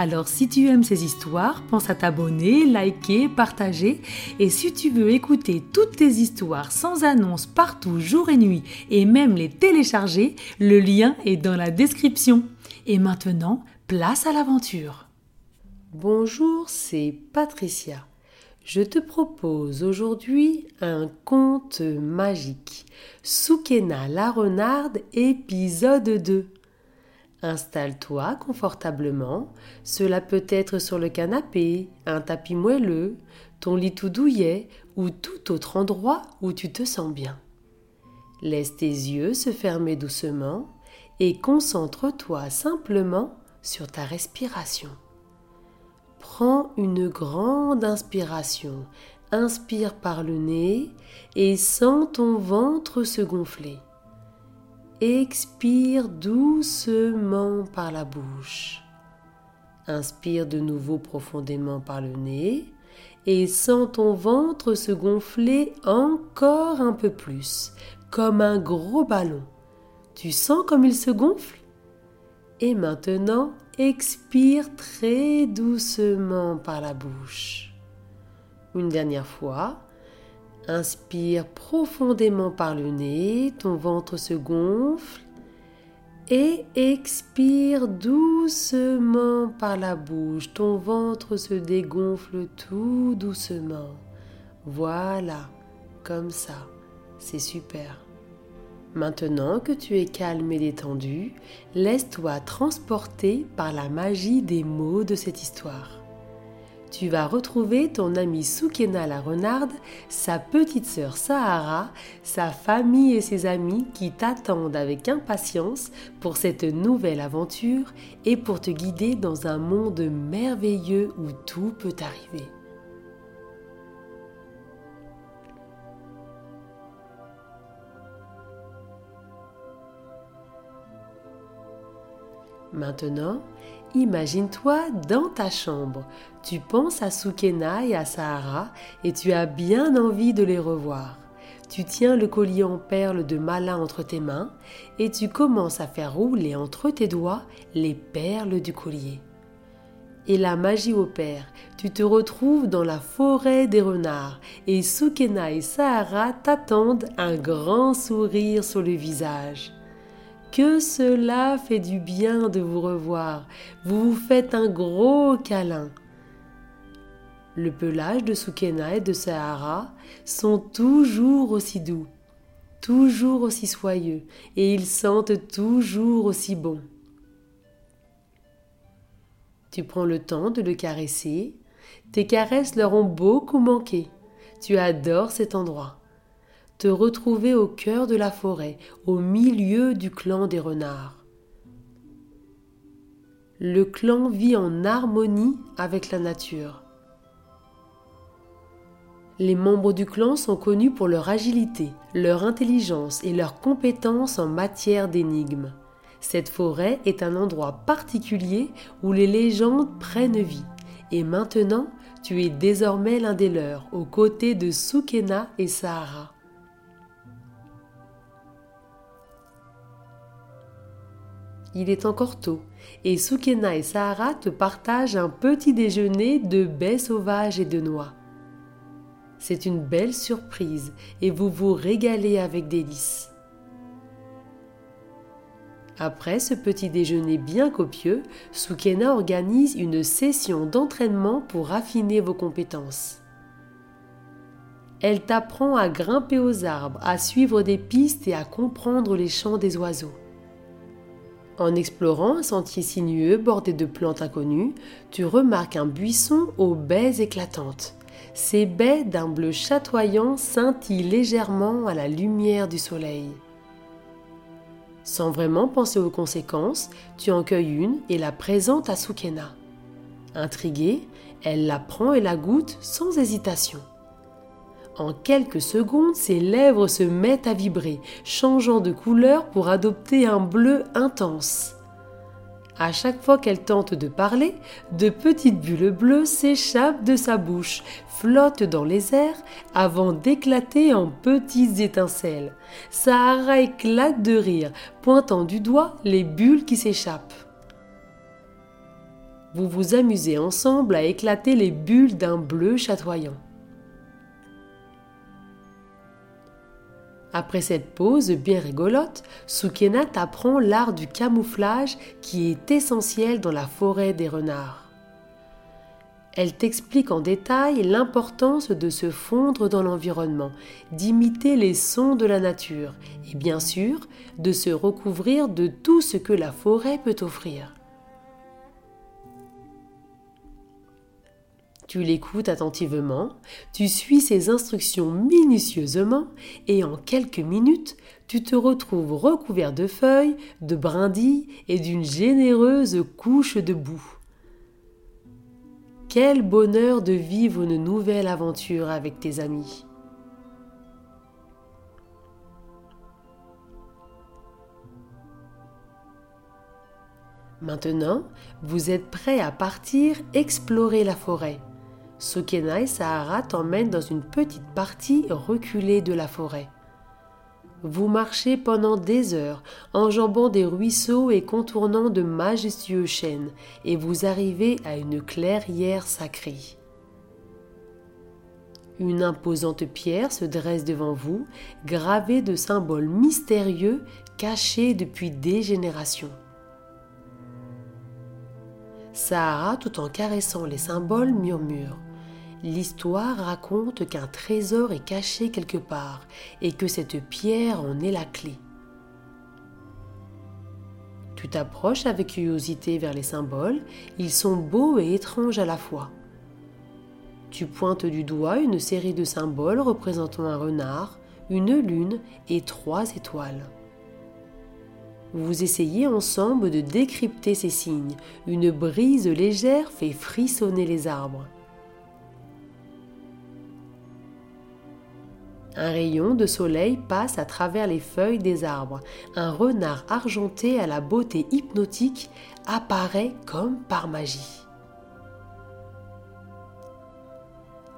Alors si tu aimes ces histoires, pense à t'abonner, liker, partager. Et si tu veux écouter toutes tes histoires sans annonce partout, jour et nuit, et même les télécharger, le lien est dans la description. Et maintenant, place à l'aventure. Bonjour, c'est Patricia. Je te propose aujourd'hui un conte magique. Soukena la renarde, épisode 2. Installe-toi confortablement, cela peut être sur le canapé, un tapis moelleux, ton lit tout douillet ou tout autre endroit où tu te sens bien. Laisse tes yeux se fermer doucement et concentre-toi simplement sur ta respiration. Prends une grande inspiration, inspire par le nez et sens ton ventre se gonfler. Expire doucement par la bouche. Inspire de nouveau profondément par le nez et sens ton ventre se gonfler encore un peu plus, comme un gros ballon. Tu sens comme il se gonfle? Et maintenant, expire très doucement par la bouche. Une dernière fois, Inspire profondément par le nez, ton ventre se gonfle et expire doucement par la bouche. Ton ventre se dégonfle tout doucement. Voilà, comme ça. C'est super. Maintenant que tu es calme et détendu, laisse-toi transporter par la magie des mots de cette histoire tu vas retrouver ton amie Soukena la renarde, sa petite sœur Sahara, sa famille et ses amis qui t'attendent avec impatience pour cette nouvelle aventure et pour te guider dans un monde merveilleux où tout peut arriver. Maintenant, Imagine-toi dans ta chambre. Tu penses à Soukena et à Sahara et tu as bien envie de les revoir. Tu tiens le collier en perles de malin entre tes mains et tu commences à faire rouler entre tes doigts les perles du collier. Et la magie opère. Tu te retrouves dans la forêt des renards et Soukena et Sahara t'attendent un grand sourire sur le visage. Que cela fait du bien de vous revoir. Vous vous faites un gros câlin. Le pelage de Soukena et de Sahara sont toujours aussi doux, toujours aussi soyeux, et ils sentent toujours aussi bon. Tu prends le temps de le caresser. Tes caresses leur ont beaucoup manqué. Tu adores cet endroit te retrouver au cœur de la forêt, au milieu du clan des renards. Le clan vit en harmonie avec la nature. Les membres du clan sont connus pour leur agilité, leur intelligence et leur compétence en matière d'énigmes. Cette forêt est un endroit particulier où les légendes prennent vie. Et maintenant, tu es désormais l'un des leurs, aux côtés de Soukena et Sahara. Il est encore tôt et Soukena et Sahara te partagent un petit déjeuner de baies sauvages et de noix. C'est une belle surprise et vous vous régalez avec délice. Après ce petit déjeuner bien copieux, Soukena organise une session d'entraînement pour raffiner vos compétences. Elle t'apprend à grimper aux arbres, à suivre des pistes et à comprendre les chants des oiseaux. En explorant un sentier sinueux bordé de plantes inconnues, tu remarques un buisson aux baies éclatantes. Ces baies d'un bleu chatoyant scintillent légèrement à la lumière du soleil. Sans vraiment penser aux conséquences, tu en cueilles une et la présentes à Soukena. Intriguée, elle la prend et la goûte sans hésitation. En quelques secondes, ses lèvres se mettent à vibrer, changeant de couleur pour adopter un bleu intense. À chaque fois qu'elle tente de parler, de petites bulles bleues s'échappent de sa bouche, flottent dans les airs avant d'éclater en petites étincelles. Sahara éclate de rire, pointant du doigt les bulles qui s'échappent. Vous vous amusez ensemble à éclater les bulles d'un bleu chatoyant. Après cette pause bien rigolote, Sukena t'apprend l'art du camouflage qui est essentiel dans la forêt des renards. Elle t'explique en détail l'importance de se fondre dans l'environnement, d'imiter les sons de la nature et bien sûr de se recouvrir de tout ce que la forêt peut offrir. Tu l'écoutes attentivement, tu suis ses instructions minutieusement et en quelques minutes, tu te retrouves recouvert de feuilles, de brindilles et d'une généreuse couche de boue. Quel bonheur de vivre une nouvelle aventure avec tes amis. Maintenant, vous êtes prêt à partir explorer la forêt. Sokena et Sahara t'emmènent dans une petite partie reculée de la forêt. Vous marchez pendant des heures, enjambant des ruisseaux et contournant de majestueux chênes, et vous arrivez à une clairière sacrée. Une imposante pierre se dresse devant vous, gravée de symboles mystérieux cachés depuis des générations. Sahara, tout en caressant les symboles, murmure L'histoire raconte qu'un trésor est caché quelque part et que cette pierre en est la clé. Tu t'approches avec curiosité vers les symboles, ils sont beaux et étranges à la fois. Tu pointes du doigt une série de symboles représentant un renard, une lune et trois étoiles. Vous essayez ensemble de décrypter ces signes. Une brise légère fait frissonner les arbres. Un rayon de soleil passe à travers les feuilles des arbres. Un renard argenté à la beauté hypnotique apparaît comme par magie.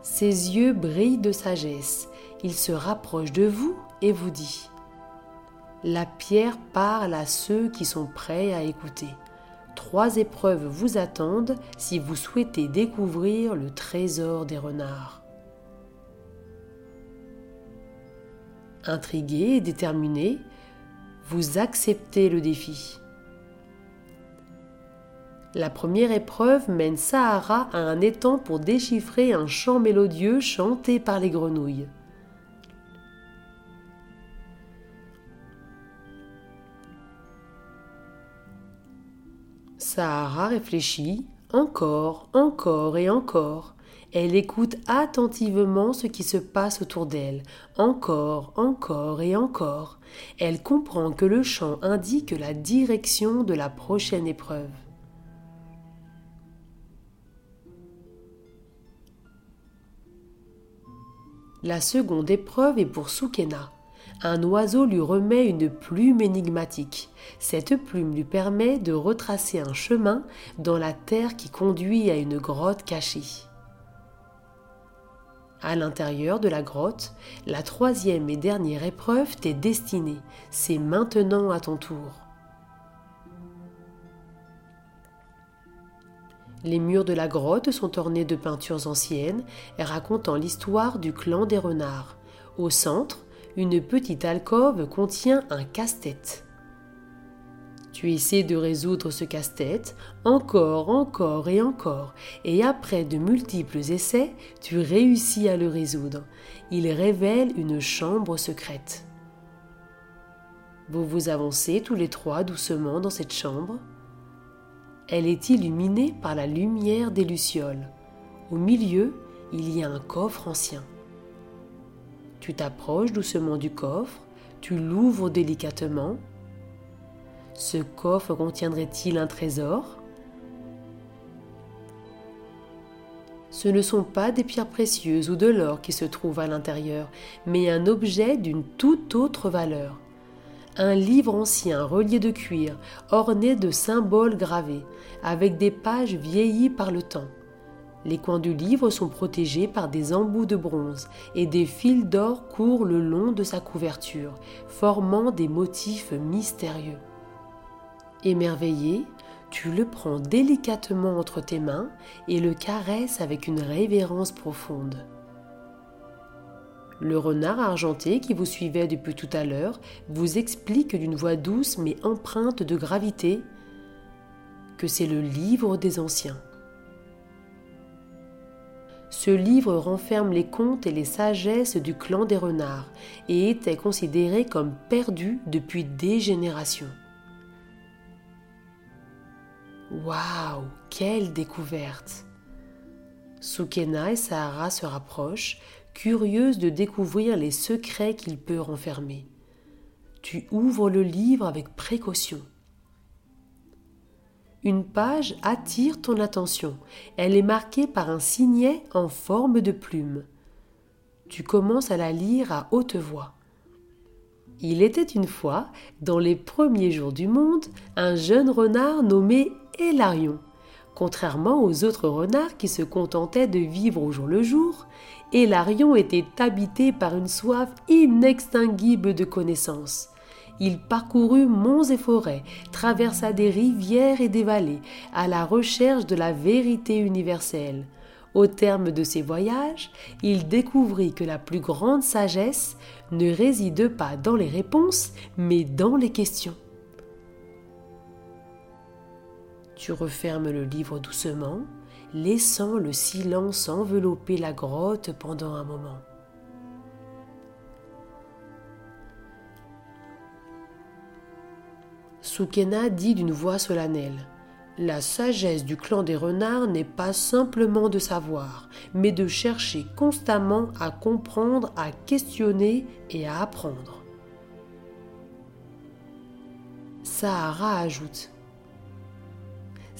Ses yeux brillent de sagesse. Il se rapproche de vous et vous dit La pierre parle à ceux qui sont prêts à écouter. Trois épreuves vous attendent si vous souhaitez découvrir le trésor des renards. Intrigué et déterminé, vous acceptez le défi. La première épreuve mène Sahara à un étang pour déchiffrer un chant mélodieux chanté par les grenouilles. Sahara réfléchit encore, encore et encore, elle écoute attentivement ce qui se passe autour d'elle, encore, encore et encore. Elle comprend que le chant indique la direction de la prochaine épreuve. La seconde épreuve est pour Sukena. Un oiseau lui remet une plume énigmatique. Cette plume lui permet de retracer un chemin dans la terre qui conduit à une grotte cachée. À l'intérieur de la grotte, la troisième et dernière épreuve t'est destinée. C'est maintenant à ton tour. Les murs de la grotte sont ornés de peintures anciennes racontant l'histoire du clan des renards. Au centre, une petite alcôve contient un casse-tête. Tu essaies de résoudre ce casse-tête encore, encore et encore, et après de multiples essais, tu réussis à le résoudre. Il révèle une chambre secrète. Vous vous avancez tous les trois doucement dans cette chambre. Elle est illuminée par la lumière des lucioles. Au milieu, il y a un coffre ancien. Tu t'approches doucement du coffre, tu l'ouvres délicatement ce coffre contiendrait-il un trésor? Ce ne sont pas des pierres précieuses ou de l'or qui se trouvent à l'intérieur, mais un objet d'une toute autre valeur. Un livre ancien relié de cuir, orné de symboles gravés, avec des pages vieillies par le temps. Les coins du livre sont protégés par des embouts de bronze et des fils d'or courent le long de sa couverture, formant des motifs mystérieux. Émerveillé, tu le prends délicatement entre tes mains et le caresses avec une révérence profonde. Le renard argenté qui vous suivait depuis tout à l'heure vous explique d'une voix douce mais empreinte de gravité que c'est le livre des anciens. Ce livre renferme les contes et les sagesses du clan des renards et était considéré comme perdu depuis des générations. Waouh, quelle découverte Sukena et Sahara se rapprochent, curieuses de découvrir les secrets qu'il peut renfermer. Tu ouvres le livre avec précaution. Une page attire ton attention. Elle est marquée par un signet en forme de plume. Tu commences à la lire à haute voix. Il était une fois, dans les premiers jours du monde, un jeune renard nommé Hélarion. Contrairement aux autres renards qui se contentaient de vivre au jour le jour, Hélarion était habité par une soif inextinguible de connaissances. Il parcourut monts et forêts, traversa des rivières et des vallées, à la recherche de la vérité universelle. Au terme de ses voyages, il découvrit que la plus grande sagesse ne réside pas dans les réponses, mais dans les questions. Tu refermes le livre doucement, laissant le silence envelopper la grotte pendant un moment. Sukena dit d'une voix solennelle La sagesse du clan des renards n'est pas simplement de savoir, mais de chercher constamment à comprendre, à questionner et à apprendre. Sahara ajoute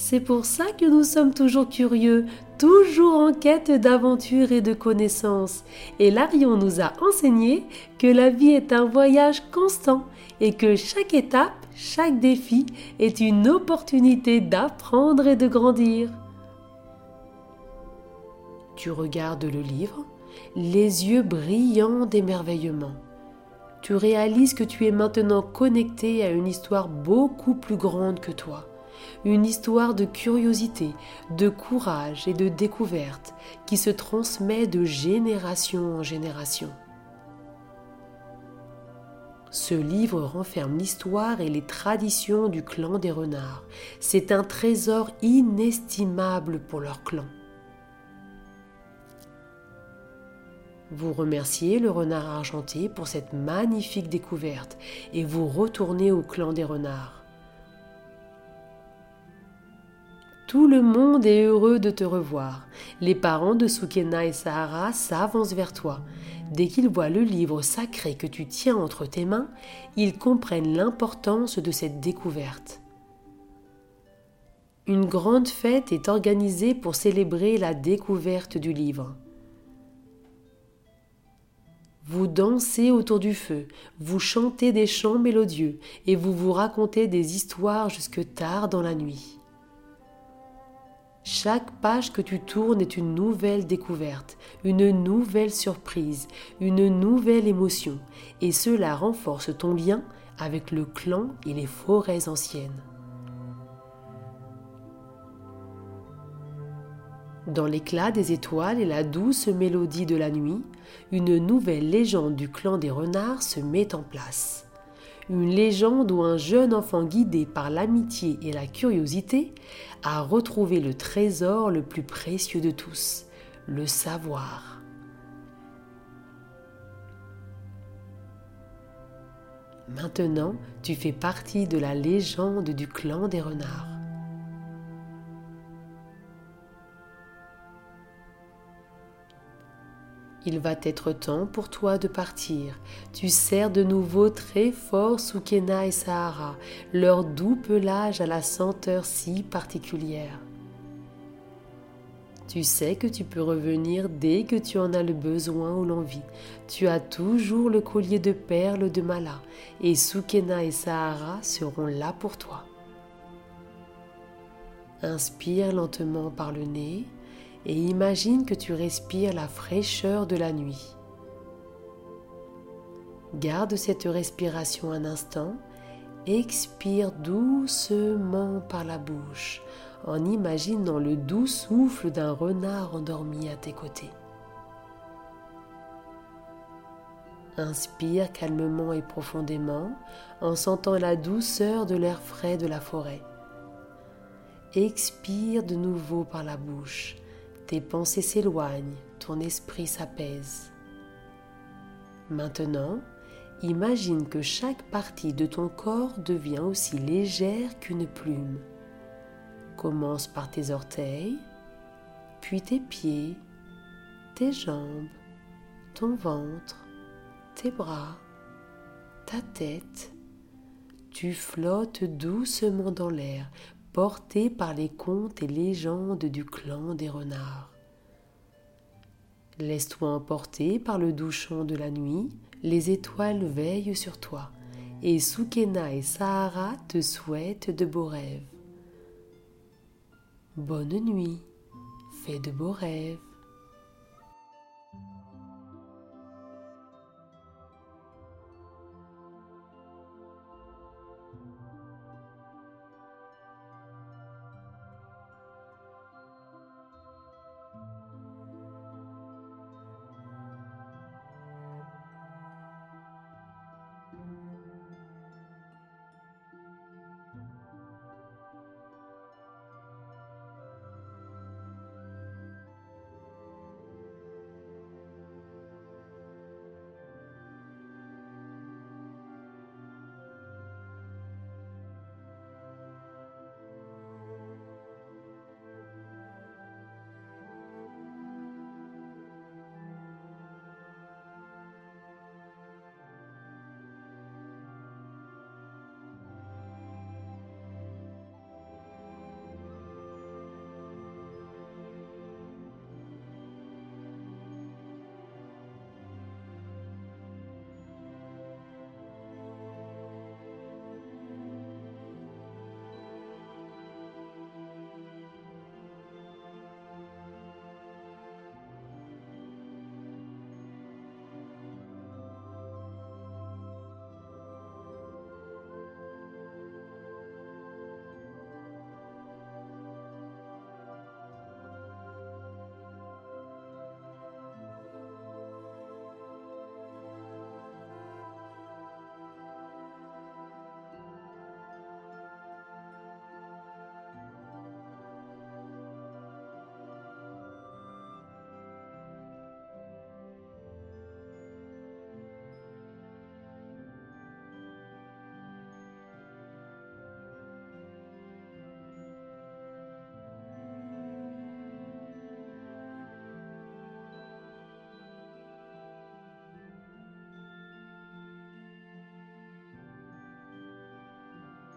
c'est pour ça que nous sommes toujours curieux, toujours en quête d'aventure et de connaissances. Et Larion nous a enseigné que la vie est un voyage constant et que chaque étape, chaque défi est une opportunité d'apprendre et de grandir. Tu regardes le livre, les yeux brillants d'émerveillement. Tu réalises que tu es maintenant connecté à une histoire beaucoup plus grande que toi une histoire de curiosité, de courage et de découverte qui se transmet de génération en génération. Ce livre renferme l'histoire et les traditions du clan des renards. C'est un trésor inestimable pour leur clan. Vous remerciez le renard argenté pour cette magnifique découverte et vous retournez au clan des renards. Tout le monde est heureux de te revoir. Les parents de Sukena et Sahara s'avancent vers toi. Dès qu'ils voient le livre sacré que tu tiens entre tes mains, ils comprennent l'importance de cette découverte. Une grande fête est organisée pour célébrer la découverte du livre. Vous dansez autour du feu, vous chantez des chants mélodieux et vous vous racontez des histoires jusque tard dans la nuit. Chaque page que tu tournes est une nouvelle découverte, une nouvelle surprise, une nouvelle émotion, et cela renforce ton lien avec le clan et les forêts anciennes. Dans l'éclat des étoiles et la douce mélodie de la nuit, une nouvelle légende du clan des renards se met en place une légende où un jeune enfant guidé par l'amitié et la curiosité a retrouvé le trésor le plus précieux de tous, le savoir. Maintenant, tu fais partie de la légende du clan des renards. Il va être temps pour toi de partir. Tu sers de nouveau très fort Sukena et Sahara, leur doux pelage à la senteur si particulière. Tu sais que tu peux revenir dès que tu en as le besoin ou l'envie. Tu as toujours le collier de perles de Mala et Sukena et Sahara seront là pour toi. Inspire lentement par le nez et imagine que tu respires la fraîcheur de la nuit. Garde cette respiration un instant, expire doucement par la bouche en imaginant le doux souffle d'un renard endormi à tes côtés. Inspire calmement et profondément en sentant la douceur de l'air frais de la forêt. Expire de nouveau par la bouche. Tes pensées s'éloignent, ton esprit s'apaise. Maintenant, imagine que chaque partie de ton corps devient aussi légère qu'une plume. Commence par tes orteils, puis tes pieds, tes jambes, ton ventre, tes bras, ta tête. Tu flottes doucement dans l'air, porté par les contes et légendes du clan des renards. Laisse-toi emporter par le doux de la nuit, les étoiles veillent sur toi, et Sukena et Sahara te souhaitent de beaux rêves. Bonne nuit, fais de beaux rêves.